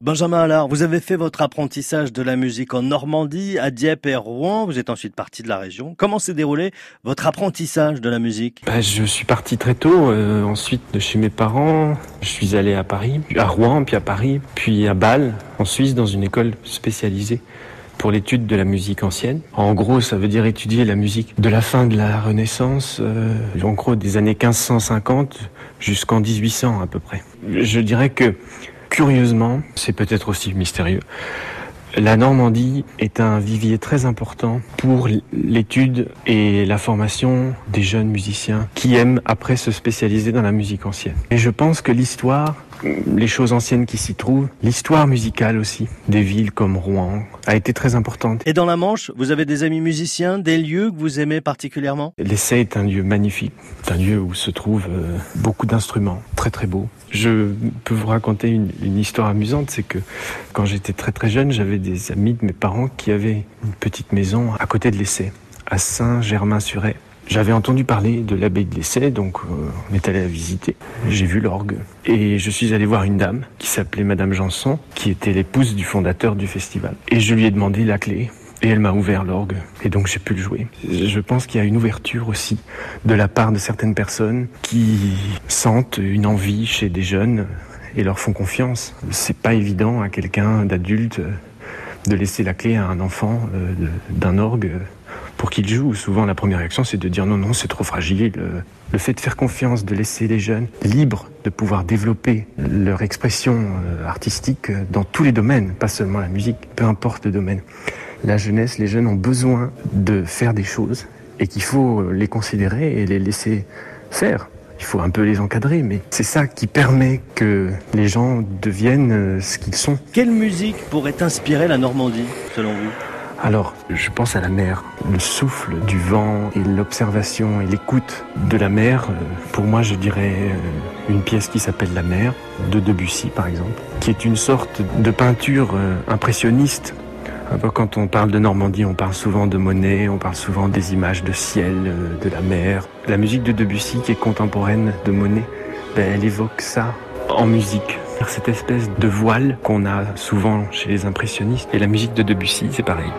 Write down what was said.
Benjamin Allard, vous avez fait votre apprentissage de la musique en Normandie, à Dieppe et Rouen. Vous êtes ensuite parti de la région. Comment s'est déroulé votre apprentissage de la musique? Bah, Je suis parti très tôt, euh, ensuite de chez mes parents. Je suis allé à Paris, à Rouen, puis à Paris, puis à Bâle, en Suisse, dans une école spécialisée pour l'étude de la musique ancienne. En gros, ça veut dire étudier la musique de la fin de la Renaissance, euh, en gros des années 1550 jusqu'en 1800 à peu près. Je dirais que Curieusement, c'est peut-être aussi mystérieux, la Normandie est un vivier très important pour l'étude et la formation des jeunes musiciens qui aiment après se spécialiser dans la musique ancienne. Et je pense que l'histoire les choses anciennes qui s'y trouvent, l'histoire musicale aussi, des villes comme Rouen, a été très importante. Et dans la Manche, vous avez des amis musiciens, des lieux que vous aimez particulièrement? L'essai est un lieu magnifique, un lieu où se trouvent euh, beaucoup d'instruments, très très beaux. Je peux vous raconter une, une histoire amusante, c'est que quand j'étais très très jeune, j'avais des amis de mes parents qui avaient une petite maison à côté de l'essai, à Saint-Germain-sur-Aie. J'avais entendu parler de l'abbaye de l'Essai, donc euh, on est allé la visiter. J'ai vu l'orgue et je suis allé voir une dame qui s'appelait Madame Janson, qui était l'épouse du fondateur du festival. Et je lui ai demandé la clé. Et elle m'a ouvert l'orgue, et donc j'ai pu le jouer. Je pense qu'il y a une ouverture aussi de la part de certaines personnes qui sentent une envie chez des jeunes et leur font confiance. C'est pas évident à quelqu'un d'adulte de laisser la clé à un enfant euh, d'un orgue pour qu'il joue. Souvent, la première réaction, c'est de dire non, non, c'est trop fragile. Le fait de faire confiance, de laisser les jeunes libres de pouvoir développer leur expression euh, artistique dans tous les domaines, pas seulement la musique, peu importe le domaine. La jeunesse, les jeunes ont besoin de faire des choses et qu'il faut les considérer et les laisser faire. Il faut un peu les encadrer, mais c'est ça qui permet que les gens deviennent euh, ce qu'ils sont. Quelle musique pourrait inspirer la Normandie, selon vous? Alors, je pense à la mer. Le souffle du vent et l'observation et l'écoute de la mer, euh, pour moi, je dirais euh, une pièce qui s'appelle La mer, de Debussy par exemple, qui est une sorte de peinture euh, impressionniste. Quand on parle de Normandie, on parle souvent de Monet, on parle souvent des images de ciel, de la mer. La musique de Debussy, qui est contemporaine de Monet, ben, elle évoque ça en musique cette espèce de voile qu'on a souvent chez les impressionnistes. Et la musique de Debussy, c'est pareil.